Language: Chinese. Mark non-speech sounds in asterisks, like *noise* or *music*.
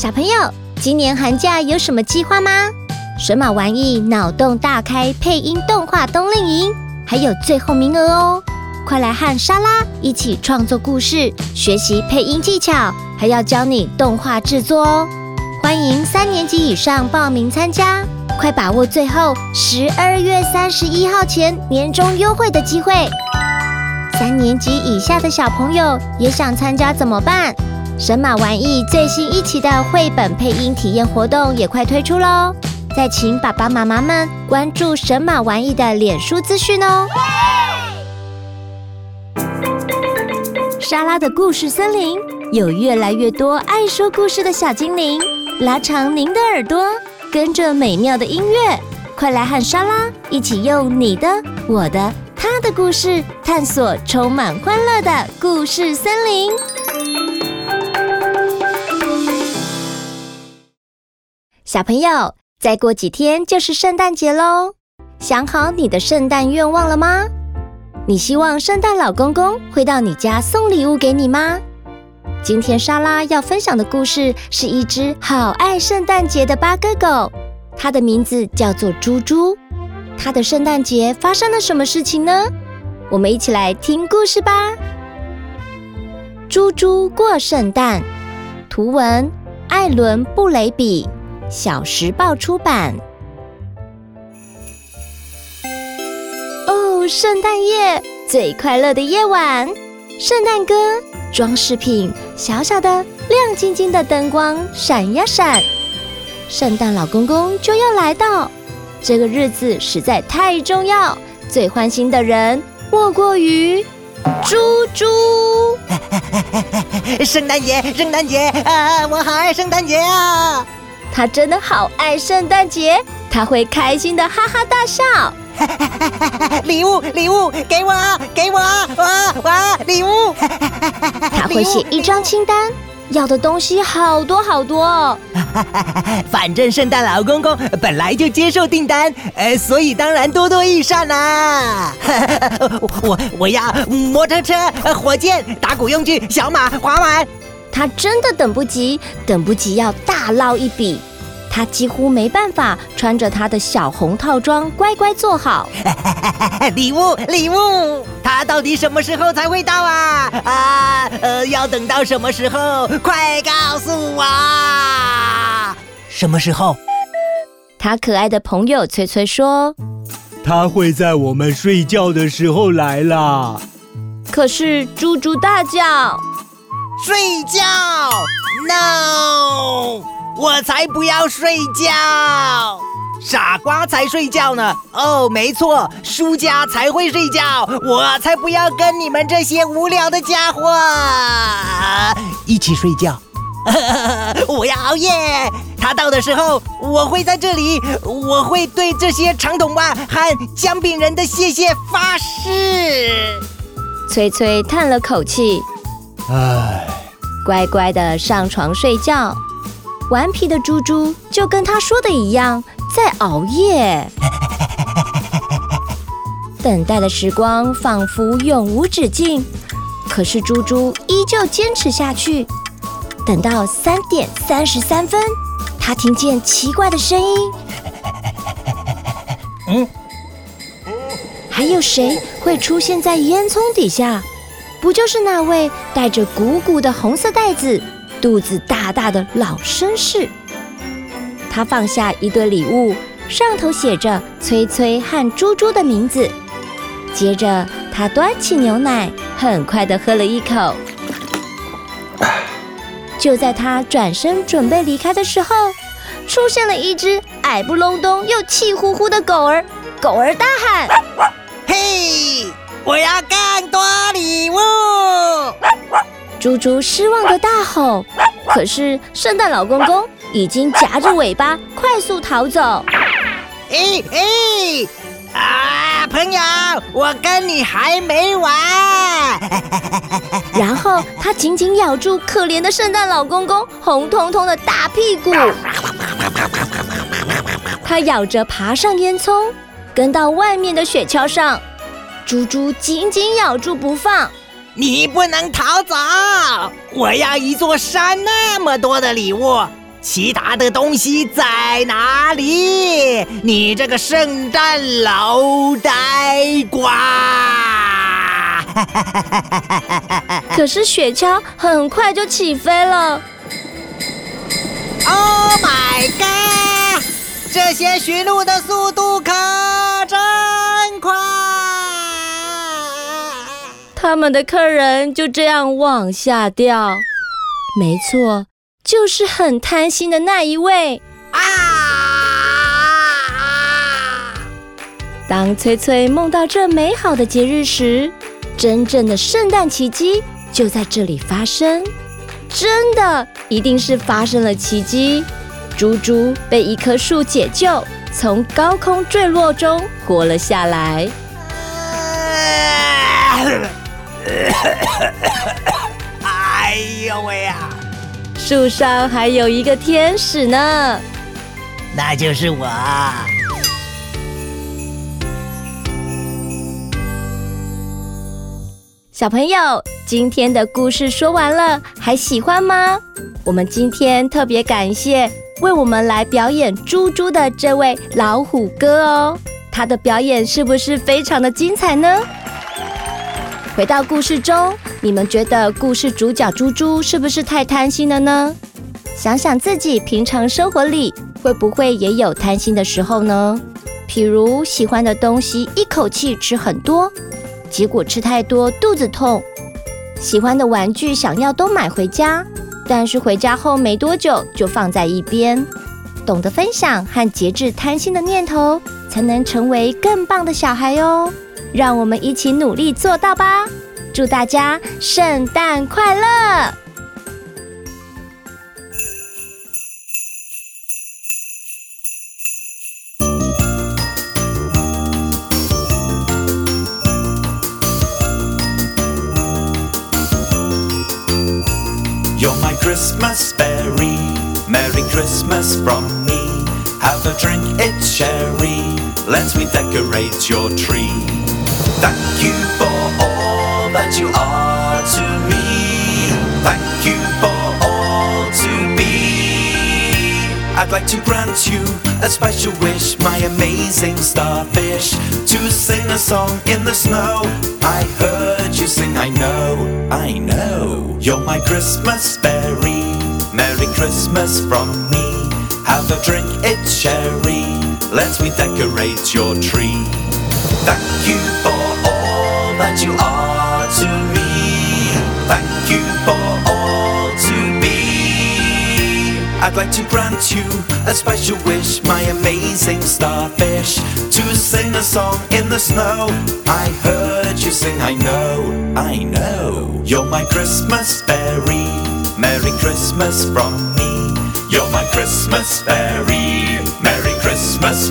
小朋友，今年寒假有什么计划吗？神马玩意脑洞大开配音动画冬令营还有最后名额哦！快来和莎拉一起创作故事，学习配音技巧，还要教你动画制作哦！欢迎三年级以上报名参加，快把握最后十二月三十一号前年终优惠的机会！三年级以下的小朋友也想参加怎么办？神马玩意最新一期的绘本配音体验活动也快推出喽！再请爸爸妈妈们关注神马玩意的脸书资讯哦！莎拉的故事森林有越来越多爱说故事的小精灵，拉长您的耳朵，跟着美妙的音乐，快来和莎拉一起用你的、我的、他的故事，探索充满欢乐的故事森林。小朋友，再过几天就是圣诞节喽，想好你的圣诞愿望了吗？你希望圣诞老公公会到你家送礼物给你吗？今天莎拉要分享的故事是一只好爱圣诞节的八哥狗，它的名字叫做猪猪。它的圣诞节发生了什么事情呢？我们一起来听故事吧。猪猪过圣诞，图文艾伦布雷比。小时报出版。哦，圣诞夜最快乐的夜晚，圣诞歌、装饰品，小小的、亮晶晶的灯光闪呀闪，圣诞老公公就要来到。这个日子实在太重要，最欢心的人莫过于猪猪。*laughs* 圣诞节，圣诞节啊！我好爱圣诞节啊！他真的好爱圣诞节，他会开心的哈哈大笑。*laughs* 礼物，礼物，给我，给我，哇哇，*laughs* *laughs* 礼物。他会写一张清单，要的东西好多好多。哦反正圣诞老公公本来就接受订单，呃，所以当然多多益善啦。我我要摩托车、火箭、打鼓用具、小马、滑板。他真的等不及，等不及要大捞一笔。他几乎没办法穿着他的小红套装乖乖坐好。*laughs* 礼物，礼物，他到底什么时候才会到啊？啊，呃，要等到什么时候？快告诉我！什么时候？他可爱的朋友崔崔说：“他会在我们睡觉的时候来啦。”可是猪猪大叫。睡觉？No，我才不要睡觉！傻瓜才睡觉呢！哦，没错，输家才会睡觉，我才不要跟你们这些无聊的家伙一起睡觉。*laughs* 我要熬夜，他到的时候，我会在这里，我会对这些长筒袜和姜饼人的谢谢发誓。崔崔叹了口气。唉，乖乖的上床睡觉。顽皮的猪猪就跟他说的一样，在熬夜。*laughs* 等待的时光仿佛永无止境，可是猪猪依旧坚持下去。等到三点三十三分，他听见奇怪的声音。*laughs* 嗯，还有谁会出现在烟囱底下？不就是那位带着鼓鼓的红色袋子、肚子大大的老绅士？他放下一堆礼物，上头写着“崔崔”和“猪猪”的名字。接着，他端起牛奶，很快地喝了一口。就在他转身准备离开的时候，出现了一只矮不隆咚又气呼呼的狗儿。狗儿大喊：“嘿！”我要更多礼物！猪猪失望的大吼，可是圣诞老公公已经夹着尾巴快速逃走。咦咦啊，朋友，我跟你还没完！然后他紧紧咬住可怜的圣诞老公公红彤彤的大屁股，他咬着爬上烟囱，跟到外面的雪橇上。猪猪紧紧咬住不放，你不能逃走！我要一座山那么多的礼物，其他的东西在哪里？你这个圣诞老呆瓜！*laughs* 可是雪橇很快就起飞了。Oh my god！这些驯鹿的速度他们的客人就这样往下掉。没错，就是很贪心的那一位啊！当崔崔梦到这美好的节日时，真正的圣诞奇迹就在这里发生。真的，一定是发生了奇迹。猪猪被一棵树解救，从高空坠落中活了下来。*laughs* 哎呦喂呀！树上还有一个天使呢，那就是我。小朋友，今天的故事说完了，还喜欢吗？我们今天特别感谢为我们来表演猪猪的这位老虎哥哦，他的表演是不是非常的精彩呢？回到故事中，你们觉得故事主角猪猪是不是太贪心了呢？想想自己平常生活里会不会也有贪心的时候呢？譬如喜欢的东西一口气吃很多。结果吃太多肚子痛，喜欢的玩具想要都买回家，但是回家后没多久就放在一边。懂得分享和节制贪心的念头，才能成为更棒的小孩哦。让我们一起努力做到吧！祝大家圣诞快乐！You're my Christmas berry, Merry Christmas from me. Have a drink, it's sherry. Let me decorate your tree. Thank you for all that you are to me. Thank you for all to be. I'd like to grant you a special wish, my amazing starfish, to sing a song in the snow. I heard you sing, I know, I know. You're my Christmas berry, Merry Christmas from me. Have a drink, it's cherry. Let me decorate your tree. Thank you you are to me. Thank you for all to be. I'd like to grant you a special wish, my amazing starfish, to sing a song in the snow. I heard you sing, I know, I know. You're my Christmas berry, Merry Christmas from me. You're my Christmas berry, Merry Christmas